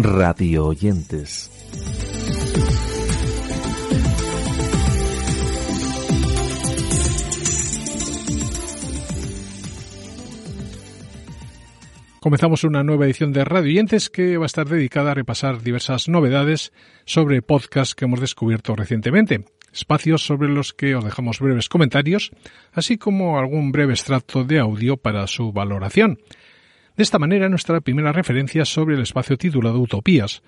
Radio oyentes. Comenzamos una nueva edición de Radio Oyentes que va a estar dedicada a repasar diversas novedades sobre podcasts que hemos descubierto recientemente, espacios sobre los que os dejamos breves comentarios, así como algún breve extracto de audio para su valoración. De esta manera, nuestra primera referencia sobre el espacio titulado Utopías,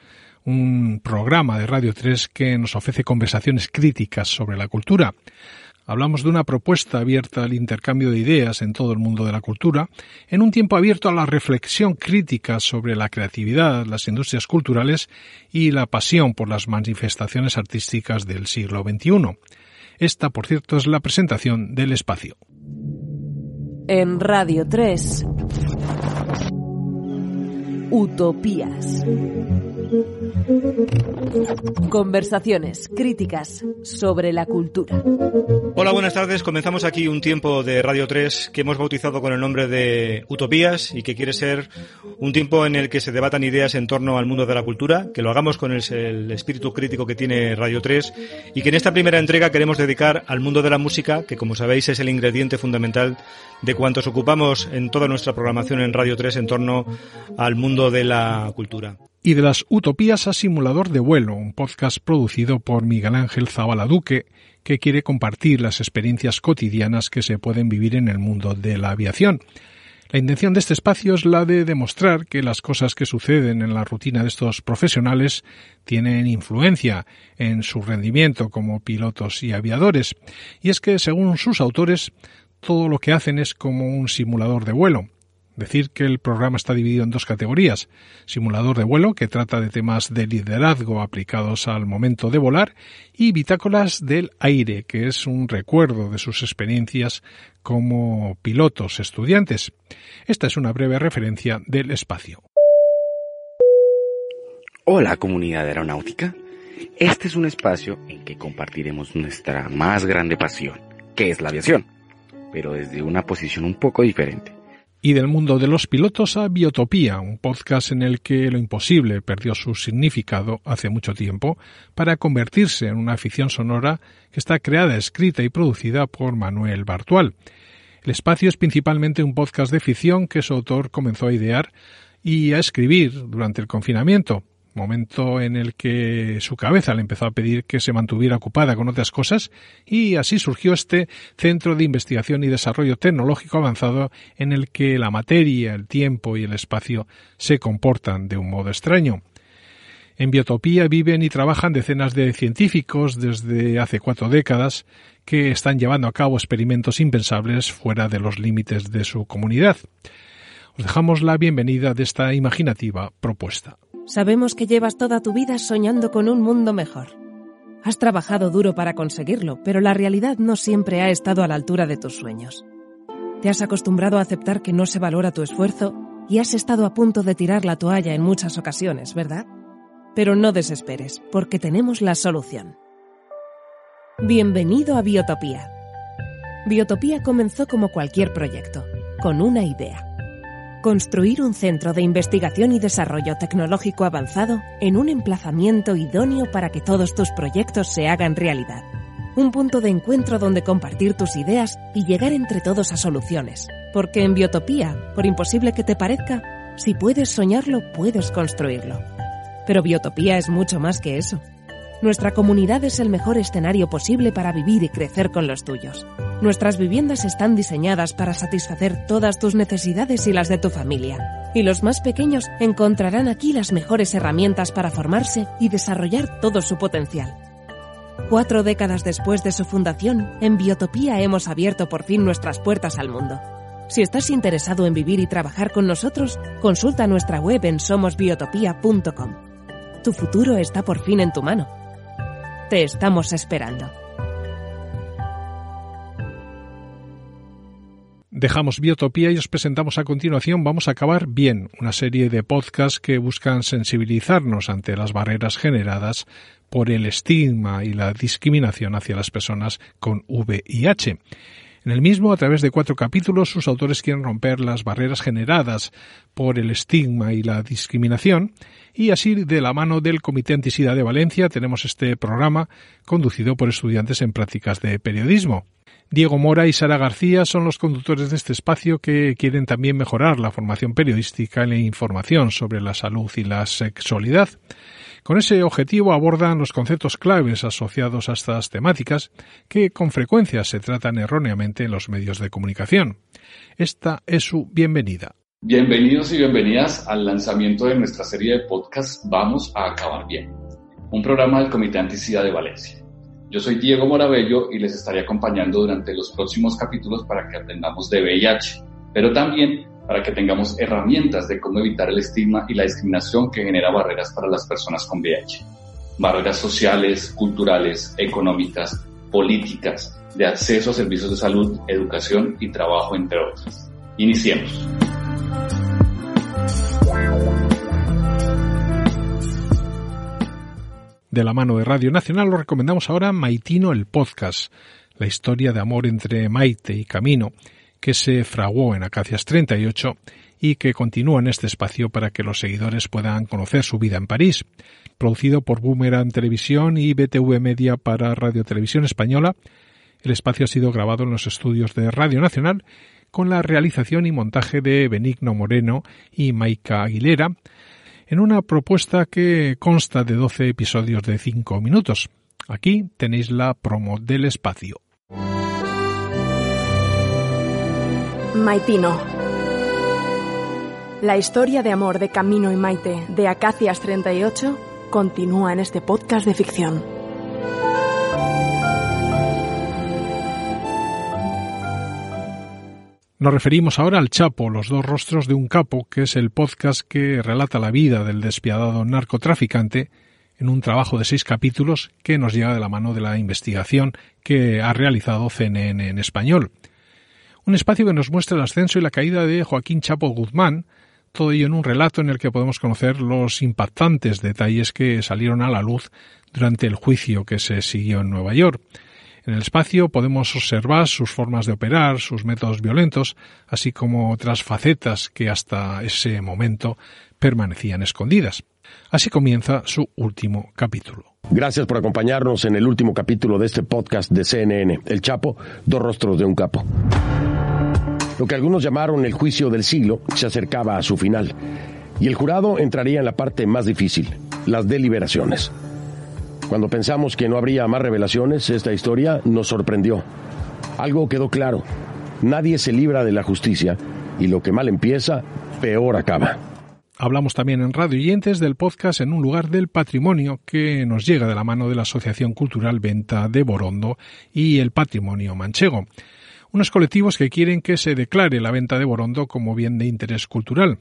un programa de Radio 3 que nos ofrece conversaciones críticas sobre la cultura. Hablamos de una propuesta abierta al intercambio de ideas en todo el mundo de la cultura, en un tiempo abierto a la reflexión crítica sobre la creatividad, las industrias culturales y la pasión por las manifestaciones artísticas del siglo XXI. Esta, por cierto, es la presentación del espacio. En Radio 3 Utopías. Conversaciones críticas sobre la cultura. Hola, buenas tardes. Comenzamos aquí un tiempo de Radio 3 que hemos bautizado con el nombre de Utopías y que quiere ser un tiempo en el que se debatan ideas en torno al mundo de la cultura, que lo hagamos con el, espíritu crítico que tiene Radio 3 y que en esta primera entrega queremos dedicar al mundo de la música, que como sabéis es el ingrediente fundamental de cuantos ocupamos en toda nuestra programación en Radio 3 en torno al mundo de la cultura y de las utopías a Simulador de Vuelo, un podcast producido por Miguel Ángel Zavala Duque, que quiere compartir las experiencias cotidianas que se pueden vivir en el mundo de la aviación. La intención de este espacio es la de demostrar que las cosas que suceden en la rutina de estos profesionales tienen influencia en su rendimiento como pilotos y aviadores, y es que, según sus autores, todo lo que hacen es como un simulador de vuelo, Decir que el programa está dividido en dos categorías. Simulador de vuelo, que trata de temas de liderazgo aplicados al momento de volar, y bitácolas del aire, que es un recuerdo de sus experiencias como pilotos estudiantes. Esta es una breve referencia del espacio. Hola comunidad aeronáutica. Este es un espacio en que compartiremos nuestra más grande pasión, que es la aviación, pero desde una posición un poco diferente y del mundo de los pilotos a Biotopía, un podcast en el que lo imposible perdió su significado hace mucho tiempo para convertirse en una afición sonora que está creada, escrita y producida por Manuel Bartual. El espacio es principalmente un podcast de ficción que su autor comenzó a idear y a escribir durante el confinamiento, momento en el que su cabeza le empezó a pedir que se mantuviera ocupada con otras cosas y así surgió este Centro de Investigación y Desarrollo Tecnológico Avanzado en el que la materia, el tiempo y el espacio se comportan de un modo extraño. En Biotopía viven y trabajan decenas de científicos desde hace cuatro décadas que están llevando a cabo experimentos impensables fuera de los límites de su comunidad. Os dejamos la bienvenida de esta imaginativa propuesta. Sabemos que llevas toda tu vida soñando con un mundo mejor. Has trabajado duro para conseguirlo, pero la realidad no siempre ha estado a la altura de tus sueños. Te has acostumbrado a aceptar que no se valora tu esfuerzo y has estado a punto de tirar la toalla en muchas ocasiones, ¿verdad? Pero no desesperes, porque tenemos la solución. Bienvenido a Biotopía. Biotopía comenzó como cualquier proyecto, con una idea Construir un centro de investigación y desarrollo tecnológico avanzado en un emplazamiento idóneo para que todos tus proyectos se hagan realidad. Un punto de encuentro donde compartir tus ideas y llegar entre todos a soluciones. Porque en Biotopía, por imposible que te parezca, si puedes soñarlo, puedes construirlo. Pero Biotopía es mucho más que eso. Nuestra comunidad es el mejor escenario posible para vivir y crecer con los tuyos. Nuestras viviendas están diseñadas para satisfacer todas tus necesidades y las de tu familia. Y los más pequeños encontrarán aquí las mejores herramientas para formarse y desarrollar todo su potencial. Cuatro décadas después de su fundación, en Biotopía hemos abierto por fin nuestras puertas al mundo. Si estás interesado en vivir y trabajar con nosotros, consulta nuestra web en somosbiotopía.com. Tu futuro está por fin en tu mano. Te estamos esperando. Dejamos Biotopía y os presentamos a continuación Vamos a acabar bien, una serie de podcasts que buscan sensibilizarnos ante las barreras generadas por el estigma y la discriminación hacia las personas con VIH. En el mismo, a través de cuatro capítulos, sus autores quieren romper las barreras generadas por el estigma y la discriminación, y así de la mano del Comité Antisida de Valencia tenemos este programa conducido por estudiantes en prácticas de periodismo. Diego Mora y Sara García son los conductores de este espacio que quieren también mejorar la formación periodística y la información sobre la salud y la sexualidad. Con ese objetivo abordan los conceptos claves asociados a estas temáticas que con frecuencia se tratan erróneamente en los medios de comunicación. Esta es su bienvenida. Bienvenidos y bienvenidas al lanzamiento de nuestra serie de podcast Vamos a acabar bien, un programa del Comité Anticida de Valencia. Yo soy Diego Morabello y les estaré acompañando durante los próximos capítulos para que aprendamos de VIH, pero también para que tengamos herramientas de cómo evitar el estigma y la discriminación que genera barreras para las personas con VIH. Barreras sociales, culturales, económicas, políticas, de acceso a servicios de salud, educación y trabajo, entre otras. Iniciemos. De la mano de Radio Nacional lo recomendamos ahora Maitino el podcast, la historia de amor entre Maite y Camino, que se fraguó en Acacias 38 y que continúa en este espacio para que los seguidores puedan conocer su vida en París. Producido por Boomerang Televisión y BTV Media para Radio Televisión Española, el espacio ha sido grabado en los estudios de Radio Nacional con la realización y montaje de Benigno Moreno y Maika Aguilera, en una propuesta que consta de 12 episodios de 5 minutos. Aquí tenéis la promo del espacio. Maitino. La historia de amor de Camino y Maite de Acacias 38 continúa en este podcast de ficción. Nos referimos ahora al Chapo, los dos rostros de un capo, que es el podcast que relata la vida del despiadado narcotraficante en un trabajo de seis capítulos que nos llega de la mano de la investigación que ha realizado CNN en español. Un espacio que nos muestra el ascenso y la caída de Joaquín Chapo Guzmán, todo ello en un relato en el que podemos conocer los impactantes detalles que salieron a la luz durante el juicio que se siguió en Nueva York. En el espacio podemos observar sus formas de operar, sus métodos violentos, así como otras facetas que hasta ese momento permanecían escondidas. Así comienza su último capítulo. Gracias por acompañarnos en el último capítulo de este podcast de CNN, El Chapo, dos rostros de un capo. Lo que algunos llamaron el juicio del siglo se acercaba a su final, y el jurado entraría en la parte más difícil, las deliberaciones. Cuando pensamos que no habría más revelaciones, esta historia nos sorprendió. Algo quedó claro. Nadie se libra de la justicia y lo que mal empieza, peor acaba. Hablamos también en Radio Oyentes del podcast En un lugar del patrimonio que nos llega de la mano de la Asociación Cultural Venta de Borondo y el Patrimonio Manchego. Unos colectivos que quieren que se declare la venta de Borondo como bien de interés cultural.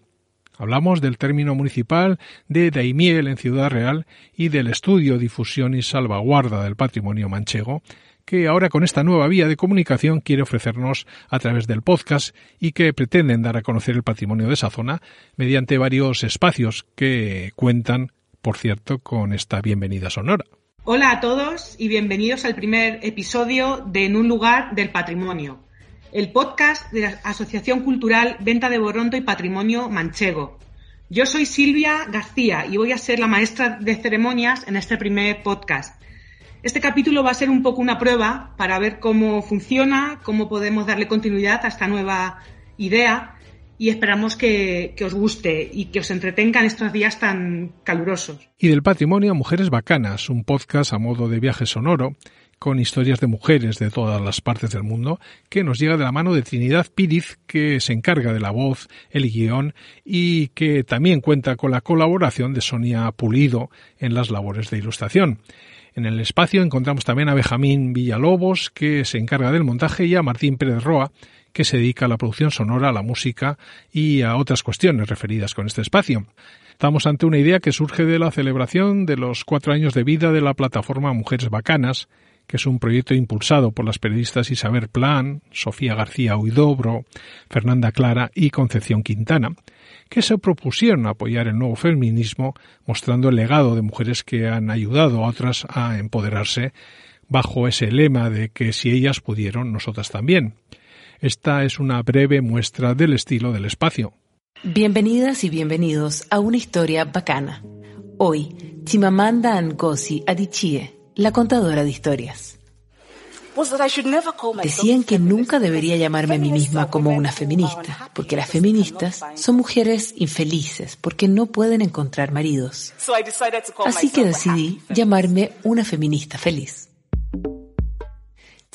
Hablamos del término municipal de Daimiel en Ciudad Real y del estudio, difusión y salvaguarda del patrimonio manchego, que ahora con esta nueva vía de comunicación quiere ofrecernos a través del podcast y que pretenden dar a conocer el patrimonio de esa zona mediante varios espacios que cuentan, por cierto, con esta bienvenida sonora. Hola a todos y bienvenidos al primer episodio de En un lugar del patrimonio el podcast de la Asociación Cultural Venta de Borondo y Patrimonio Manchego. Yo soy Silvia García y voy a ser la maestra de ceremonias en este primer podcast. Este capítulo va a ser un poco una prueba para ver cómo funciona, cómo podemos darle continuidad a esta nueva idea y esperamos que, os guste y que os entretengan estos días tan calurosos. Y del patrimonio Mujeres Bacanas, un podcast a modo de viaje sonoro con historias de mujeres de todas las partes del mundo, que nos llega de la mano de Trinidad Píriz, que se encarga de la voz, el guion y que también cuenta con la colaboración de Sonia Pulido en las labores de ilustración. En el espacio encontramos también a Benjamín Villalobos, que se encarga del montaje, y a Martín Pérez Roa, que se dedica a la producción sonora, a la música y a otras cuestiones referidas con este espacio. Estamos ante una idea que surge de la celebración de los cuatro años de vida de la plataforma Mujeres Bacanas, que es un proyecto impulsado por las periodistas Isabel Plan, Sofía García Huidobro, Fernanda Clara y Concepción Quintana, que se propusieron apoyar el nuevo feminismo, mostrando el legado de mujeres que han ayudado a otras a empoderarse bajo ese lema de que si ellas pudieron, nosotras también. Esta es una breve muestra del estilo del espacio. Bienvenidas y bienvenidos a una historia bacana. Hoy, Chimamanda Ngozi Adichie, la contadora de historias. Decían que nunca debería llamarme a mí misma como una feminista, porque las feministas son mujeres infelices, porque no pueden encontrar maridos. Así que decidí llamarme una feminista feliz.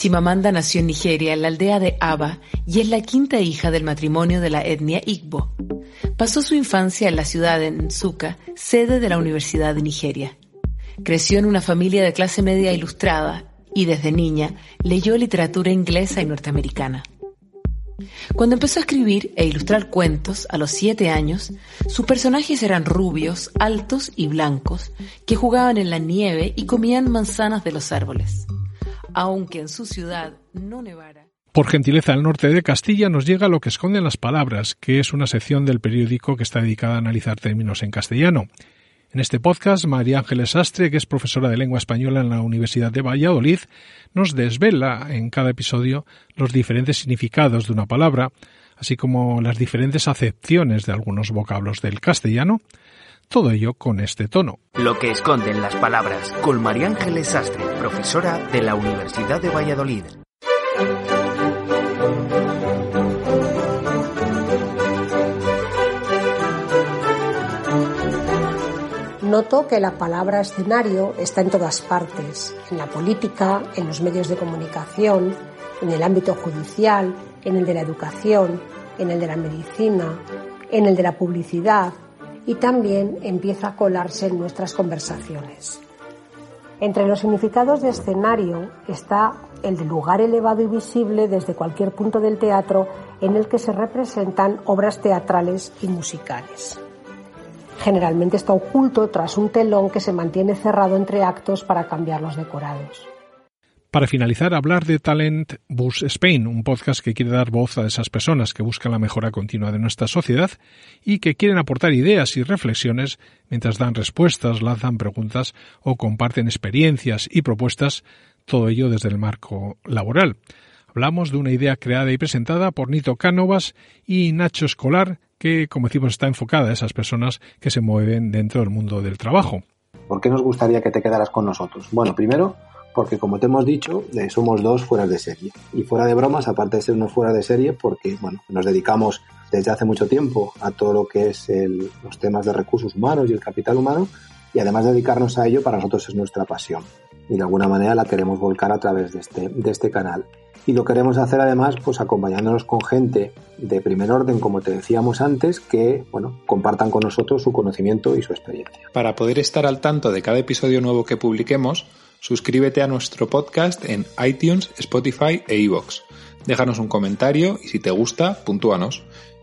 Chimamanda nació en Nigeria, en la aldea de Aba, y es la quinta hija del matrimonio de la etnia Igbo. Pasó su infancia en la ciudad de Nsukka, sede de la Universidad de Nigeria. Creció en una familia de clase media ilustrada y desde niña leyó literatura inglesa y norteamericana. Cuando empezó a escribir e ilustrar cuentos a los siete años, sus personajes eran rubios, altos y blancos, que jugaban en la nieve y comían manzanas de los árboles aunque en su ciudad no nevara. Por gentileza del norte de Castilla nos llega lo que esconden las palabras, que es una sección del periódico que está dedicada a analizar términos en castellano. En este podcast, María Ángeles Sastre, que es profesora de lengua española en la Universidad de Valladolid, nos desvela en cada episodio los diferentes significados de una palabra, así como las diferentes acepciones de algunos vocablos del castellano, todo ello con este tono. Lo que esconden las palabras con María Ángeles Sastre, profesora de la Universidad de Valladolid. Noto que la palabra escenario está en todas partes, en la política, en los medios de comunicación, en el ámbito judicial, en el de la educación, en el de la medicina, en el de la publicidad, y también empieza a colarse en nuestras conversaciones. Entre los significados de escenario está el de lugar elevado y visible desde cualquier punto del teatro en el que se representan obras teatrales y musicales. Generalmente está oculto tras un telón que se mantiene cerrado entre actos para cambiar los decorados. Para finalizar, hablar de Talent Bus Spain, un podcast que quiere dar voz a esas personas que buscan la mejora continua de nuestra sociedad y que quieren aportar ideas y reflexiones mientras dan respuestas, lanzan preguntas o comparten experiencias y propuestas, todo ello desde el marco laboral. Hablamos de una idea creada y presentada por Nito Cánovas y Nacho Escolar, que, como decimos, está enfocada a esas personas que se mueven dentro del mundo del trabajo. ¿Por qué nos gustaría que te quedaras con nosotros? Bueno, primero, porque como te hemos dicho, eh, somos dos fuera de serie. Y fuera de bromas, aparte de ser unos fuera de serie, porque bueno, nos dedicamos desde hace mucho tiempo a todo lo que es los temas de recursos humanos y el capital humano, y además de dedicarnos a ello, para nosotros es nuestra pasión. Y de alguna manera la queremos volcar a través de este, de este canal. Y lo queremos hacer además, pues acompañándonos con gente de primer orden, como te decíamos antes, que, bueno, compartan con nosotros su conocimiento y su experiencia. Para poder estar al tanto de cada episodio nuevo que publiquemos, Suscríbete a nuestro podcast en iTunes, Spotify e iVoox. Déjanos un comentario y si te gusta, puntúanos.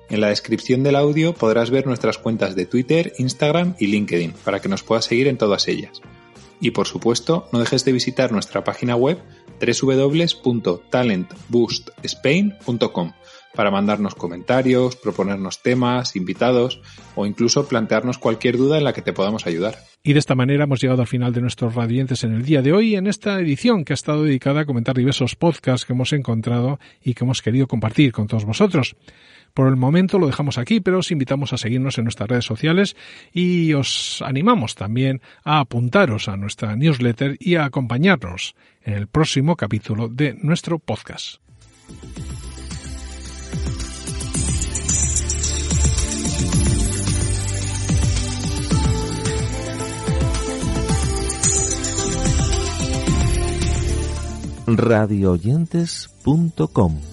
En la descripción del audio podrás ver nuestras cuentas de Twitter, Instagram y LinkedIn para que nos puedas seguir en todas ellas. Y por supuesto, no dejes de visitar nuestra página web www.talentboostspain.com para mandarnos comentarios, proponernos temas, invitados o incluso plantearnos cualquier duda en la que te podamos ayudar. Y de esta manera hemos llegado al final de nuestros radiantes en el día de hoy, en esta edición que ha estado dedicada a comentar diversos podcasts que hemos encontrado y que hemos querido compartir con todos vosotros. Por el momento lo dejamos aquí, pero os invitamos a seguirnos en nuestras redes sociales y os animamos también a apuntaros a nuestra newsletter y a acompañarnos en el próximo capítulo de nuestro podcast. radioyentes.com